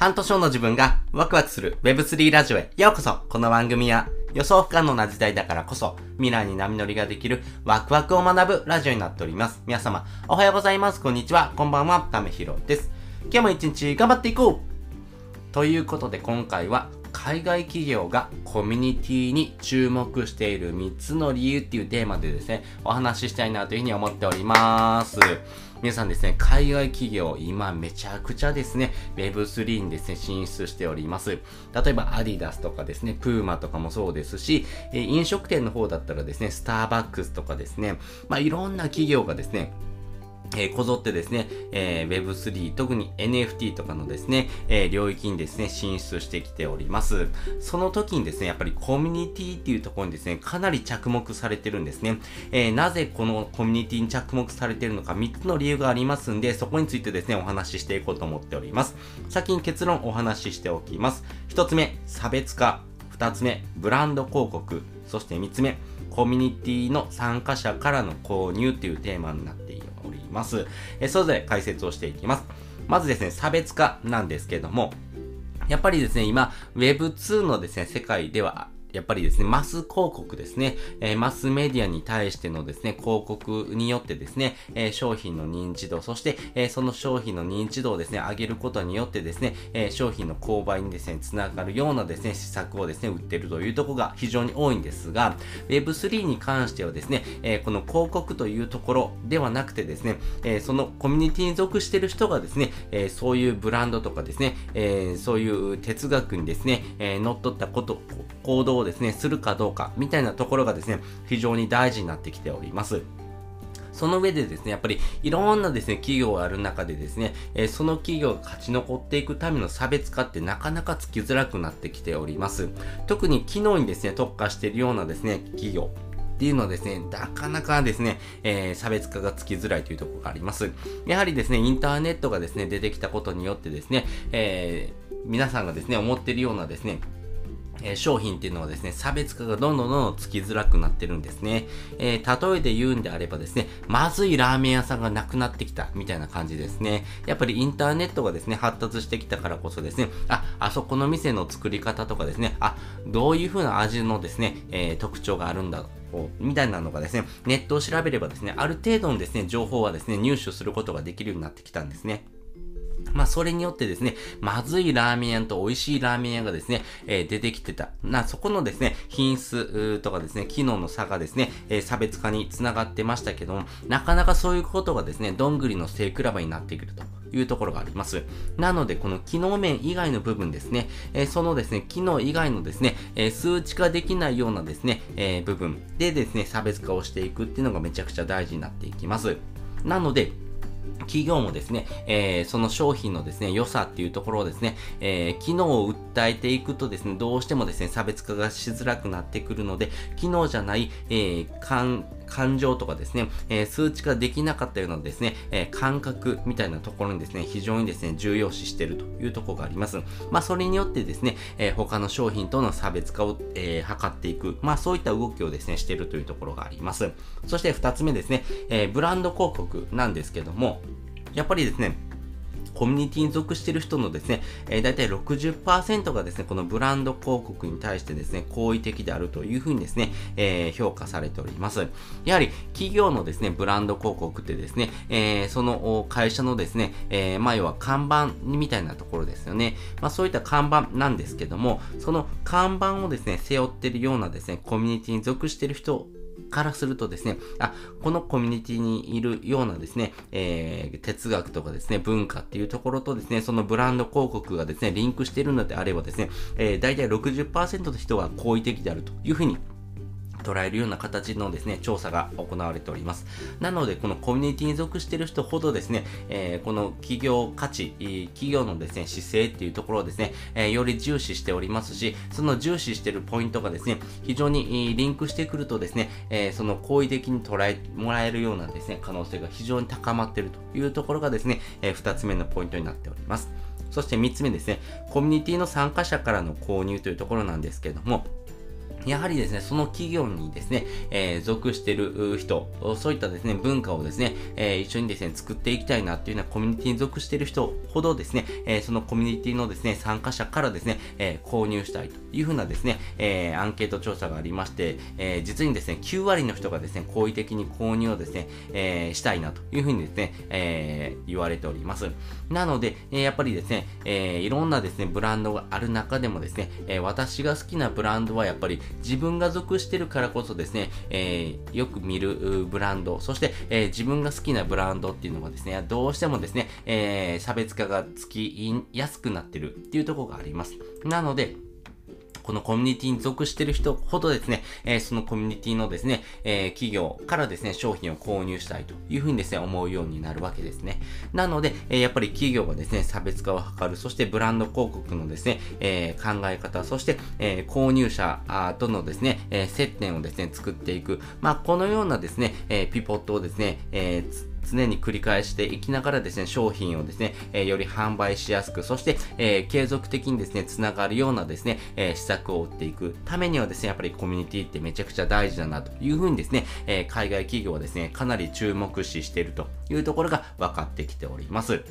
半年後の自分がワクワクする Web3 ラジオへようこそこの番組は予想不可能な時代だからこそ未来に波乗りができるワクワクを学ぶラジオになっております。皆様おはようございます。こんにちは。こんばんは。ためひろです。今日も一日頑張っていこうということで今回は海外企業がコミュニティに注目している3つの理由っていうテーマでですね、お話ししたいなというふうに思っております。皆さんですね、海外企業、今めちゃくちゃですね、Web3 にですね、進出しております。例えば、アディダスとかですね、プーマとかもそうですし、え飲食店の方だったらですね、スターバックスとかですね、まあ、いろんな企業がですね、えー、こぞってですね、えー、Web3、特に NFT とかのですね、えー、領域にですね、進出してきております。その時にですね、やっぱりコミュニティっていうところにですね、かなり着目されてるんですね。え、なぜこのコミュニティに着目されてるのか3つの理由がありますんで、そこについてですね、お話ししていこうと思っております。先に結論お話ししておきます。1つ目、差別化。2つ目、ブランド広告。そして3つ目、コミュニティの参加者からの購入っていうテーマになってます。えそれぞれ解説をしていきます。まずですね、差別化なんですけども、やっぱりですね、今、Web2 のですね、世界ではやっぱりですね、マス広告ですね、えー、マスメディアに対してのですね、広告によってですね、えー、商品の認知度、そして、えー、その商品の認知度をですね、上げることによってですね、え商品の購買にですね、つながるようなですね、施策をですね、売ってるというところが非常に多いんですが、Web3 に関してはですね、えこの広告というところではなくてですね、えそのコミュニティに属してる人がですね、えそういうブランドとかですね、えそういう哲学にですね、え乗っ取ったこと、行動ををですね、するかどうか、みたいなところがですね、非常に大事になってきております。その上でですね、やっぱりいろんなですね、企業がある中でですね、えー、その企業が勝ち残っていくための差別化ってなかなかつきづらくなってきております。特に機能にですね、特化しているようなですね、企業。っていうのはですね、なかなかですね、えー、差別化がつきづらいというところがあります。やはりですね、インターネットがですね、出てきたことによってですね、えー、皆さんがですね、思っているようなですね、え商品っていうのはですね、差別化がどんどんどんどんつきづらくなってるんですね。えー、例えで言うんであればですね、まずいラーメン屋さんがなくなってきたみたいな感じですね。やっぱりインターネットがですね、発達してきたからこそですね、あ、あそこの店の作り方とかですね、あ、どういう風な味のですね、えー、特徴があるんだみたいなのがですね、ネットを調べればですね、ある程度のですね、情報はですね、入手することができるようになってきたんですね。まあ、それによってですね、まずいラーメン屋と美味しいラーメン屋がですね、えー、出てきてた。な、そこのですね、品質とかですね、機能の差がですね、えー、差別化につながってましたけども、なかなかそういうことがですね、どんぐりの背比べになってくると。いうところがあります。なので、この機能面以外の部分ですね、えー、そのですね、機能以外のですね、えー、数値化できないようなですね、えー、部分でですね、差別化をしていくっていうのがめちゃくちゃ大事になっていきます。なので、企業もですね、えー、その商品のですね、良さっていうところをですね、えー、機能を訴えていくとですね、どうしてもですね、差別化がしづらくなってくるので、機能じゃない、えー、感、情とかですね、えー、数値化できなかったようなですね、えー、感覚みたいなところにですね、非常にですね、重要視しているというところがあります。まあ、それによってですね、えー、他の商品との差別化を、えー、図っていく、まあ、そういった動きをですね、しているというところがあります。そして二つ目ですね、え、ブランド広告なんですけども、やっぱりですね、コミュニティに属している人のですね、えー、大体60%がですね、このブランド広告に対してですね、好意的であるというふうにですね、えー、評価されております。やはり企業のですね、ブランド広告ってですね、えー、その会社のですね、え、まあ要は看板みたいなところですよね。まあそういった看板なんですけども、その看板をですね、背負っているようなですね、コミュニティに属している人からするとですね、あ、このコミュニティにいるようなですね、えー、哲学とかですね、文化っていうところとですね、そのブランド広告がですね、リンクしているのであればですね、えー、大体60%の人は好意的であるというふうに捉えるような形のですね、調査が行われております。なので、このコミュニティに属している人ほどですね、えー、この企業価値、企業のですね、姿勢っていうところをですね、えー、より重視しておりますし、その重視しているポイントがですね、非常にリンクしてくるとですね、えー、その好意的に捉えもらえるようなですね、可能性が非常に高まっているというところがですね、え、2つ目のポイントになっております。そして3つ目ですね、コミュニティの参加者からの購入というところなんですけれども、やはりですね、その企業にですね、えー、属してる人、そういったですね、文化をですね、えー、一緒にですね、作っていきたいなっていうようなコミュニティに属してる人ほどですね、えー、そのコミュニティのですね、参加者からですね、え購入したいというふうなですね、えアンケート調査がありまして、え実にですね、9割の人がですね、好意的に購入をですね、えしたいなというふうにですね、え言われております。なので、えやっぱりですね、えいろんなですね、ブランドがある中でもですね、え私が好きなブランドはやっぱり自分が属してるからこそですね、えー、よく見るブランド、そして、えー、自分が好きなブランドっていうのはですね、どうしてもですね、えー、差別化がつきやすくなってるっていうところがあります。なので、このコミュニティに属している人ほどですね、えー、そのコミュニティのですね、えー、企業からですね、商品を購入したいというふうにですね、思うようになるわけですね。なので、えー、やっぱり企業がですね、差別化を図る、そしてブランド広告のですね、え考え方、そして、え購入者とのですね、え接点をですね、作っていく。まあ、このようなですね、えピポットをですね、えー常に繰り返していきながらですね、商品をですね、えー、より販売しやすく、そして、えー、継続的にですね、つながるようなですね、えー、施策を打っていくためにはですね、やっぱりコミュニティってめちゃくちゃ大事だなというふうにですね、え海外企業はですね、かなり注目視しているというところが分かってきております。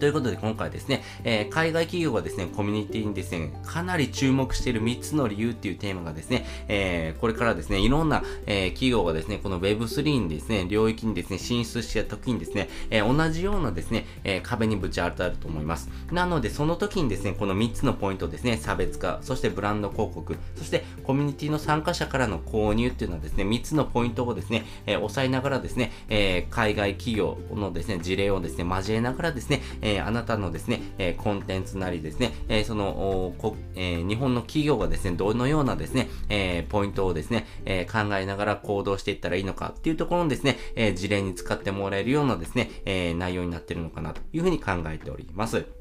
ということで今回ですね、えー、海外企業がですね、コミュニティにですね、かなり注目している3つの理由っていうテーマがですね、えー、これからですね、いろんな、えー、企業がですね、この Web3 にですね、領域にですね、進出した時にですね、え同じようなですね、え壁にぶち当たると思います。なので、その時にですね、この3つのポイントですね、差別化、そしてブランド広告、そしてコミュニティの参加者からの購入っていうのはですね、3つのポイントをですね、え押さえながらですね、え海外企業のですね、事例をですね、交えながらですね、ええあなたのですね、えコンテンツなりですね、えそのこ、えー、日本の企業がですね、どのようなですね、えポイントをですね、え考えながら行動していったらいいのかっていうところのですね、え事例に使ってもらえるようなですね、え内容になっているのかなというふうに考えております。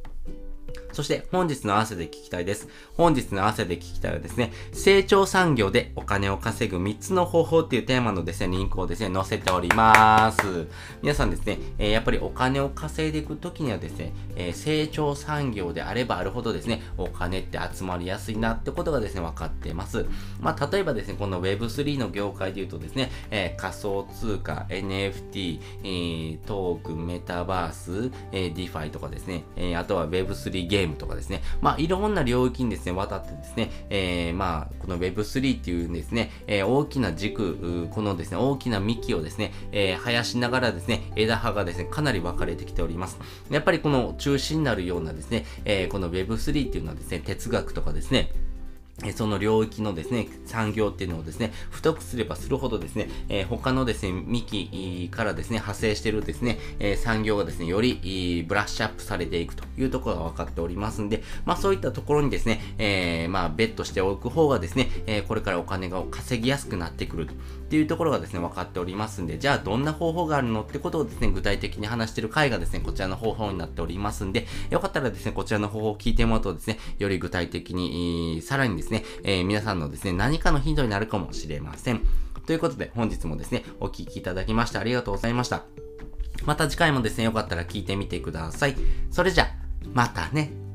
そして本日の汗で聞きたいです。本日の汗で聞きたいはですね、成長産業でお金を稼ぐ3つの方法っていうテーマのですね、リンクをですね、載せております。皆さんですね、えー、やっぱりお金を稼いでいくときにはですね、えー、成長産業であればあるほどですね、お金って集まりやすいなってことがですね、分かっています。まあ、例えばですね、この Web3 の業界で言うとですね、えー、仮想通貨、NFT、えー、トークン、メタバース、えー、DeFi とかですね、えー、あとは Web3 ゲームとかですね、まあ、いろんな領域にですね、渡ってですね、えー、まあ、この Web3 っていうですね、えー、大きな軸、このですね、大きな幹をですね、えー、生やしながらですね、枝葉がですね、かなり分かれてきております。やっぱりこの中心になるようなですね、えー、この Web3 っていうのはですね、哲学とかですね、その領域のですね、産業っていうのをですね、太くすればするほどですね、えー、他のですね、幹からですね、派生してるですね、えー、産業がですね、よりブラッシュアップされていくというところが分かっておりますんで、まあそういったところにですね、えー、まあベットしておく方がですね、えこれからお金が稼ぎやすくなってくるっていうところがですね、分かっておりますんで、じゃあどんな方法があるのってことをですね、具体的に話してる回がですね、こちらの方法になっておりますんで、よかったらですね、こちらの方法を聞いてもらうとですね、より具体的に、さらにですね、ねえ皆さんのですね、何かのヒントになるかもしれません。ということで、本日もですね、お聴きいただきましてありがとうございました。また次回もですね、よかったら聞いてみてください。それじゃ、またね。